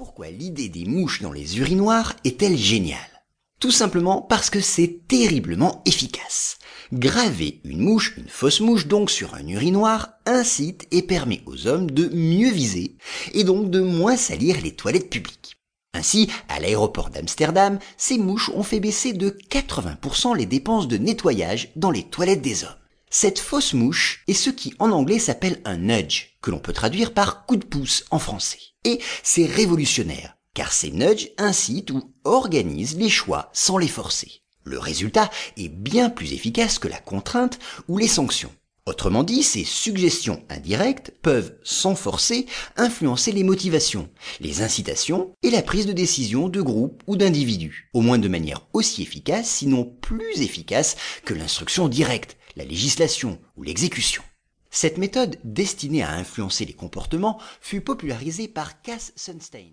Pourquoi l'idée des mouches dans les urinoirs est-elle géniale? Tout simplement parce que c'est terriblement efficace. Graver une mouche, une fausse mouche donc sur un urinoir incite et permet aux hommes de mieux viser et donc de moins salir les toilettes publiques. Ainsi, à l'aéroport d'Amsterdam, ces mouches ont fait baisser de 80% les dépenses de nettoyage dans les toilettes des hommes. Cette fausse mouche est ce qui en anglais s'appelle un nudge, que l'on peut traduire par coup de pouce en français. Et c'est révolutionnaire, car ces nudges incitent ou organisent les choix sans les forcer. Le résultat est bien plus efficace que la contrainte ou les sanctions. Autrement dit, ces suggestions indirectes peuvent, sans forcer, influencer les motivations, les incitations et la prise de décision de groupes ou d'individus, au moins de manière aussi efficace, sinon plus efficace que l'instruction directe, la législation ou l'exécution. Cette méthode destinée à influencer les comportements fut popularisée par Cass Sunstein.